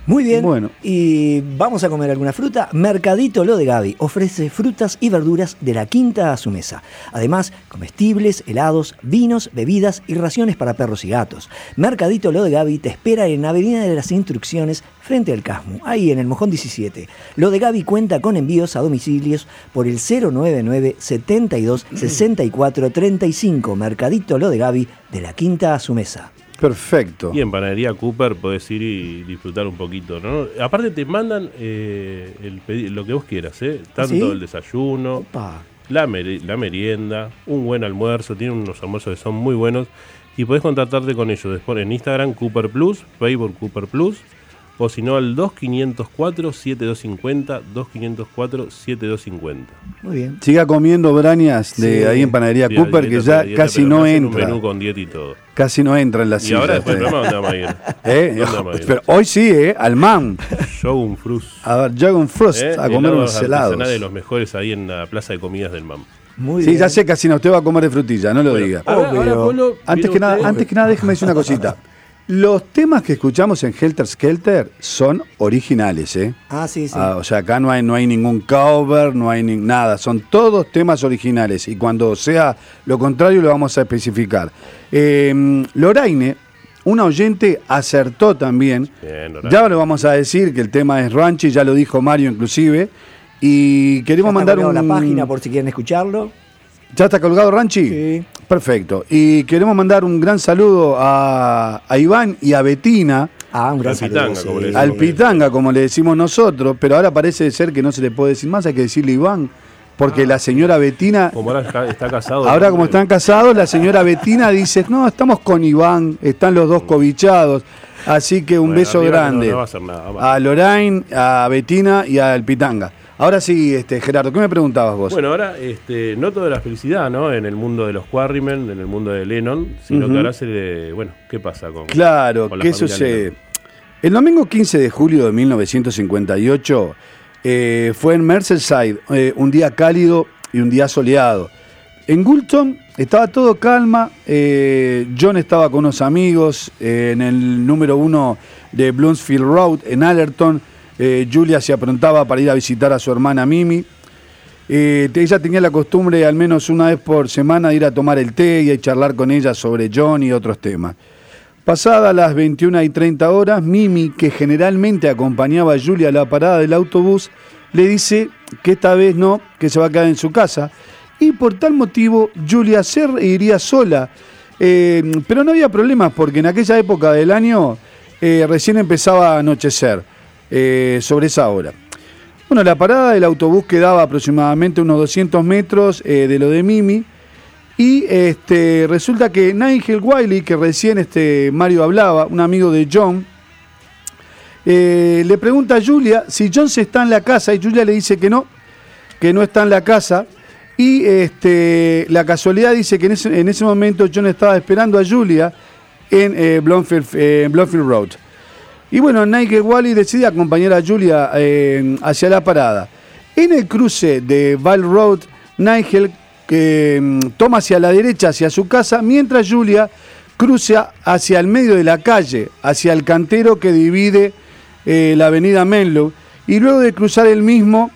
Muy bien. Bueno. Y vamos a comer alguna fruta. Mercadito Lo de Gaby ofrece frutas y verduras de la quinta a su mesa. Además, comestibles, helados, vinos, bebidas y raciones para perros y gatos. Mercadito Lo de Gaby te espera en Avenida de las Instrucciones frente al Casmo, ahí en el Mojón 17. Lo de Gaby cuenta con envíos a domicilios por el 099 72 64 35. Mercadito Lo de Gaby de la quinta a su mesa. Perfecto. Y en Panadería Cooper podés ir y disfrutar un poquito, ¿no? Aparte te mandan eh, el lo que vos quieras, ¿eh? Tanto ¿Sí? el desayuno, la, meri- la merienda, un buen almuerzo, tienen unos almuerzos que son muy buenos y podés contactarte con ellos después en Instagram Cooper Plus, Facebook Cooper Plus o si no al 2504 7250 2504 7250. Muy bien. Siga comiendo brañas de Sí. ahí en Panadería Dieta, Cooper, que ya dieta, casi no entra. Un menú con dieta y todo. Casi no entra en la Y silla. ahora después del programa, ¿dónde vamos a ir? ¿Eh? ¿Dónde vamos a ir? Pero hoy sí, ¿eh? Al MAM. Shogun Frust. A ver, Jagun Frost, ¿Eh? a comer unos Helados de los mejores ahí en la plaza de comidas del MAM. Muy sí, ya sé que así no usted va a comer de frutilla, no lo Bueno, diga. ahora- ahora, Polo, antes, que nada, antes que nada, déjeme decir una cosita. Los temas que escuchamos en Helter Skelter son originales, ¿eh? Ah, sí, sí. Ah, o sea, acá no hay, no hay ningún cover, no hay ni nada. Son todos temas originales. Y cuando sea lo contrario, lo vamos a especificar. Eh, Loraine, un oyente, acertó también. Bien. Ya lo vamos a decir que el tema es Ranchi, ya lo dijo Mario inclusive. Y queremos Ya está mandar un. la página por si quieren escucharlo. ¿Ya está colgado Ranchi? Sí. Perfecto. Y queremos mandar un gran saludo a, a Iván y a Betina. Ah, un gran Al saludo, Pitanga, sí. como le decimos Al nosotros. Pitanga, como le decimos nosotros, pero ahora parece ser que no se le puede decir más, hay que decirle Iván, porque la señora Betina, Como ahora está, está casado. ahora como están casados, la señora Betina dice, no, estamos con Iván, están los dos cobichados, así que un Bueno, beso no- grande no va a hacer nada, a Lorraine, a Betina y al Pitanga. Ahora sí, este, Gerardo, ¿qué me preguntabas vos? Bueno, ahora este, no toda la felicidad, ¿no? En el mundo de los Quarrymen, en el mundo de Lennon, sino que ahora se le. Bueno, ¿qué pasa con. Claro, con la ¿qué sucede? Lennon? El domingo 15 de julio de 1958 eh, fue en Merseyside, eh, un día cálido y un día soleado. En Gulton estaba todo calma, eh, John estaba con unos amigos eh, en el número uno de Bloomsfield Road, en Allerton. Eh, Julia se aprontaba para ir a visitar a su hermana Mimi. Eh, ella tenía la costumbre al menos una vez por semana de ir a tomar el té y a charlar con ella sobre John y otros temas. Pasadas las 21 y 30 horas, Mimi, que generalmente acompañaba a Julia a la parada del autobús, le dice que esta vez no, que se va a quedar en su casa. Y por tal motivo, Julia se iría sola. Eh, pero no había problemas porque en aquella época del año recién empezaba a anochecer, eh, sobre esa hora. Bueno, la parada del autobús quedaba aproximadamente unos 200 metros eh, de lo de Mimi. Y este, resulta que Nigel Wiley, que recién este, Mario hablaba, un amigo de John, eh, le pregunta a Julia si John se está en la casa y Julia le dice que no, que no está en la casa. Y este, la casualidad dice que en ese, en ese momento John estaba esperando a Julia en eh, Road. Y bueno, Nigel Wally decide acompañar a Julia eh, hacia la parada. En el cruce de Val Road, Nigel mm, toma hacia la derecha, hacia su casa, mientras Julia cruza hacia el medio de la calle, hacia el cantero que divide eh, la avenida Menlo. Y luego de cruzar el mismo,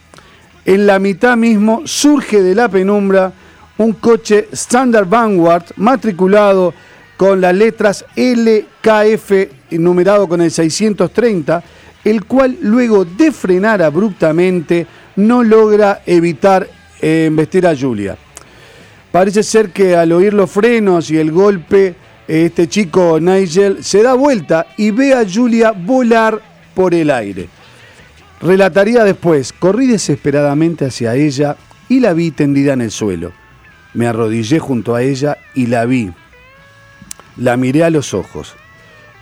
en la mitad mismo surge de la penumbra un coche Standard Vanguard matriculado con las letras LKF numerado con el 630, el cual luego de frenar abruptamente no logra evitar eh, embestir a Julia. Parece ser que al oír los frenos y el golpe, eh, este chico Nigel se da vuelta y ve a Julia volar por el aire. Relataría después, corrí desesperadamente hacia ella y la vi tendida en el suelo. Me arrodillé junto a ella y la vi. La miré a los ojos.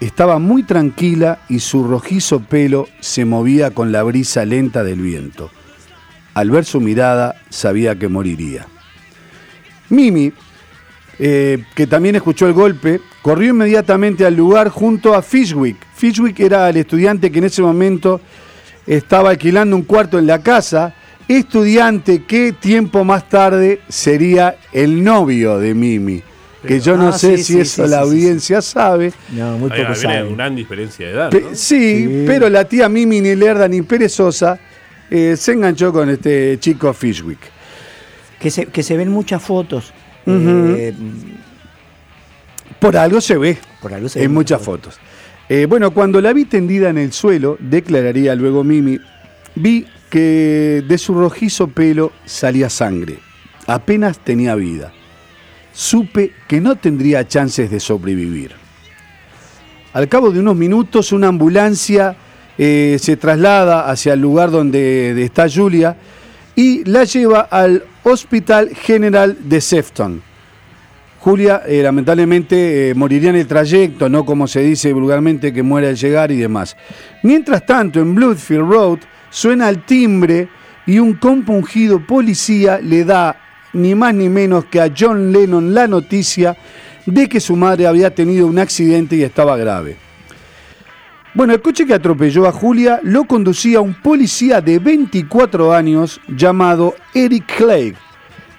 Estaba muy tranquila y su rojizo pelo se movía con la brisa lenta del viento. Al ver su mirada sabía que moriría. Mimi, eh, que también escuchó el golpe, corrió inmediatamente al lugar junto a Fishwick. Fishwick era el estudiante que en ese momento estaba alquilando un cuarto en la casa, estudiante que tiempo más tarde sería el novio de Mimi. Que yo no Ah, sé sí, si sí, eso sí, la sí, sí. audiencia sabe. No, muy Hay poco una saben. gran diferencia de edad. Pe- ¿no? sí, pero la tía Mimi ni lerda ni perezosa eh, se enganchó con este chico Fishwick. Que se, que se ven muchas fotos. Eh, Por algo se ve. Por algo se en muchas fotos. Eh, bueno, cuando la vi tendida en el suelo, declararía luego Mimi, vi que de su rojizo pelo salía sangre. Apenas tenía vida. Supe que no tendría chances de sobrevivir. Al cabo de unos minutos, una ambulancia eh, se traslada hacia el lugar donde está Julia y la lleva al Hospital General de Sefton. Julia eh, lamentablemente eh, moriría en el trayecto, no como se dice vulgarmente que muere al llegar y demás. Mientras tanto, en Bloodfield Road suena el timbre y un compungido policía le da ni más ni menos que a John Lennon la noticia de que su madre había tenido un accidente y estaba grave. Bueno, el coche que atropelló a Julia lo conducía un policía de 24 años llamado Eric Clegg,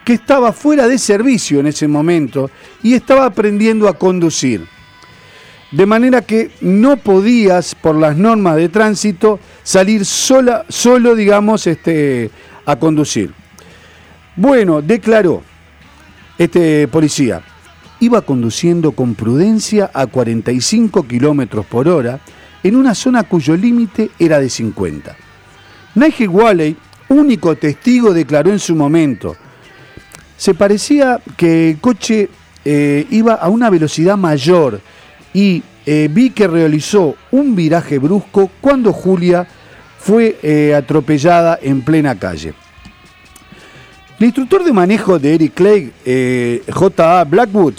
que estaba fuera de servicio en ese momento y estaba aprendiendo a conducir. De manera que no podías, por las normas de tránsito, salir sola, solo, digamos, este, a conducir. Bueno, declaró este policía, iba conduciendo con prudencia a 45 kilómetros por hora en una zona cuyo límite era de 50. Nigel Walley, único testigo, declaró en su momento, se parecía que el coche eh, iba a una velocidad mayor y eh, vi que realizó un viraje brusco cuando Julia fue eh, atropellada en plena calle. El instructor de manejo de Eric Clegg, eh, J.A. Blackwood,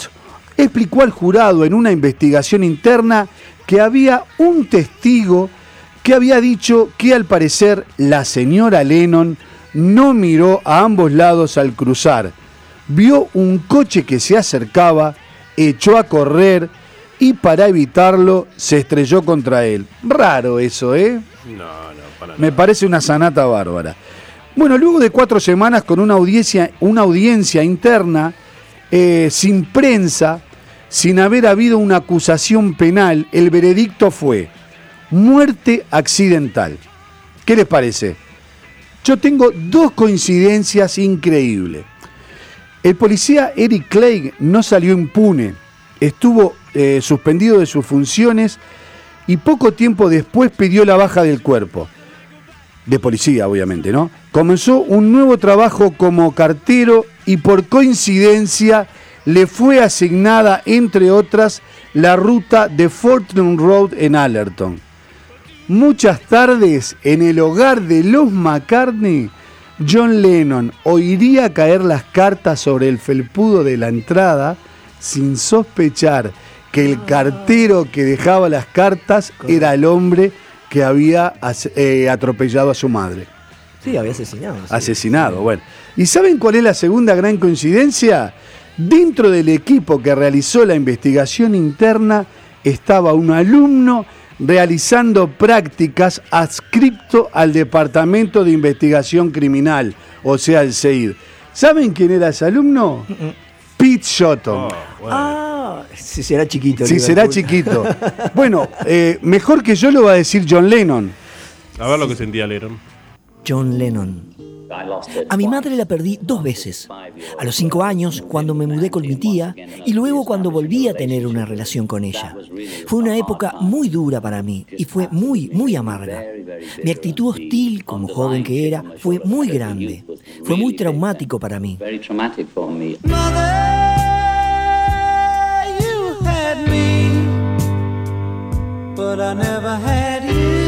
explicó al jurado en una investigación interna que había un testigo que había dicho que al parecer la señora Lennon no miró a ambos lados al cruzar, vio un coche que se acercaba, echó a correr y para evitarlo se estrelló contra él. Raro eso, ¿eh? No, no, para Me parece una sanata bárbara. Bueno, luego de cuatro semanas con una audiencia, una audiencia interna, eh, sin prensa, sin haber habido una acusación penal, el veredicto fue muerte accidental. ¿Qué les parece? Yo tengo dos coincidencias increíbles. El policía Eric Clegg no salió impune, estuvo eh, suspendido de sus funciones y poco tiempo después pidió la baja del cuerpo. De policía, obviamente, ¿no? Comenzó un nuevo trabajo como cartero y por coincidencia le fue asignada, entre otras, la ruta de Fortune Road en Allerton. Muchas tardes, en el hogar de los McCartney, John Lennon oiría caer las cartas sobre el felpudo de la entrada sin sospechar que el cartero que dejaba las cartas era el hombre que había eh, atropellado a su madre. Sí, había asesinado. sí. Asesinado, bueno. ¿Y saben cuál es la segunda gran coincidencia? Dentro del equipo que realizó la investigación interna estaba un alumno realizando prácticas adscripto al Departamento de Investigación Criminal, o sea, el CEID. ¿Saben quién era ese alumno? Pete Shotton. Ah, si será chiquito. Si será chiquito. Bueno, eh, mejor que yo lo va a decir John Lennon. A ver lo que sentía Lennon. John Lennon. A mi madre la perdí dos veces. A los cinco años, cuando me mudé con mi tía, y luego cuando volví a tener una relación con ella. Fue una época muy dura para mí y fue muy, muy amarga. Mi actitud hostil, como joven que era, fue muy grande. Fue muy traumático para mí. Very but I never had you.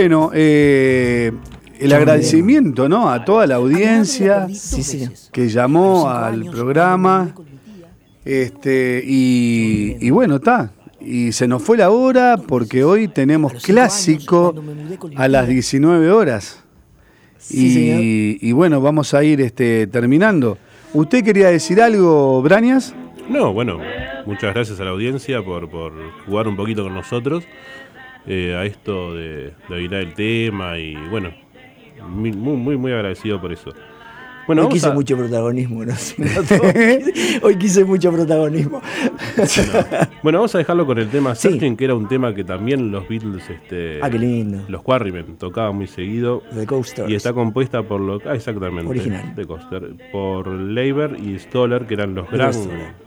Bueno, eh, el agradecimiento ¿no? a toda la audiencia Sí, sí. que llamó al programa. Este, y, y bueno, está. Y se nos fue la hora porque hoy tenemos clásico a las 19 horas. Y, y bueno, vamos a ir este, terminando. ¿Usted quería decir algo, Brañas? No, bueno, muchas gracias a la audiencia por, por jugar un poquito con nosotros eh, a esto de, de adivinar el tema y bueno, muy, muy, muy, agradecido por eso. Bueno, Hoy quise a- mucho protagonismo, ¿no? Hoy quise mucho protagonismo. Bueno, vamos a dejarlo con el tema Searching, que era un tema que también los Beatles, este, Ah, qué lindo. los Quarrymen tocaban muy seguido. The Coasters. Y está compuesta por lo ah, exactamente Original. The Coaster, por Leiber y Stoller, que eran los, gran-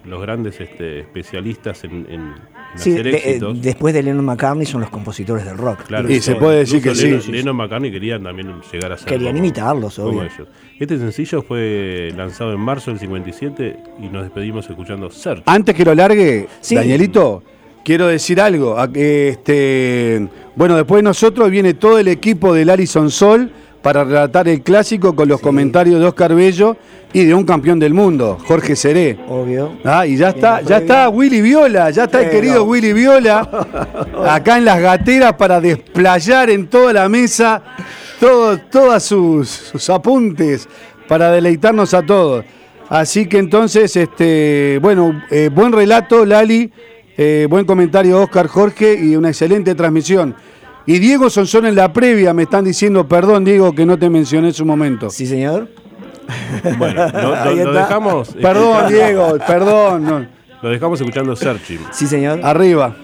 los grandes este, especialistas en- en Sí, de- eh, después de Lennon McCartney son los compositores del rock. Claro, Y se puede decir que incluso sí. Lennon, Lennon McCartney querían también llegar a ser Querían como- imitarlos, como obvio. ellos. Este sencillo fue lanzado en marzo del 57 y nos despedimos escuchando Search. Antes que lo largue, Sí. Danielito, quiero decir algo. Este, bueno, después de nosotros viene todo el equipo del Alison Sol para relatar el clásico con los comentarios de Oscar Bello y de un campeón del mundo, Jorge Seré. Obvio. Ah, y ya está, ya está Willy Viola, ya está el querido Willy Viola, acá en las gateras para desplayar en toda la mesa todo, todas sus, sus apuntes para deleitarnos a todos. Así que entonces, este, bueno, eh, buen relato, Lali, eh, buen comentario, Oscar Jorge, y una excelente transmisión. Y Diego Sonsón en la previa me están diciendo, perdón Diego, que no te mencioné en su momento. Sí, señor. Bueno, lo, dejamos. Perdón, Diego, perdón. no. Lo dejamos escuchando Searching. Sí, señor. Arriba.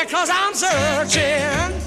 Yeah, cause I'm searching.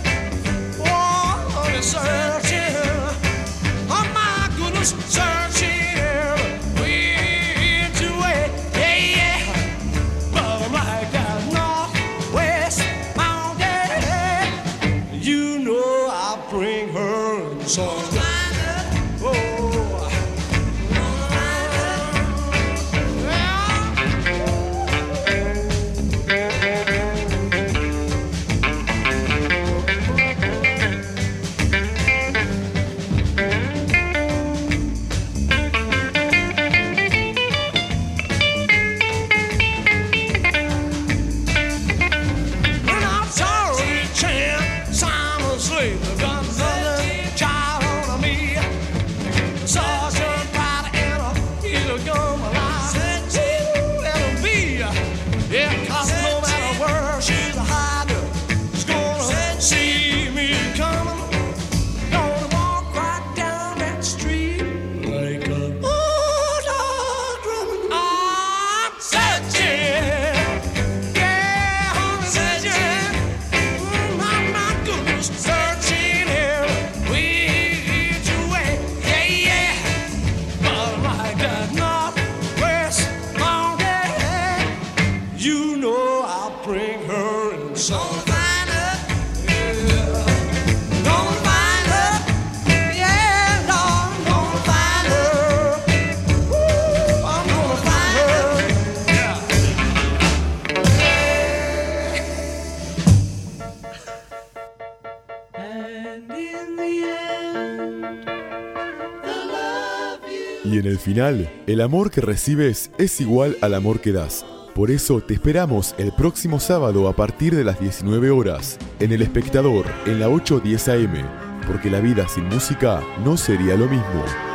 Final, el amor que recibes es igual al amor que das. Por eso te esperamos el próximo sábado a partir de las 19 horas, en El Espectador, en la 810 AM, porque la vida sin música no sería lo mismo.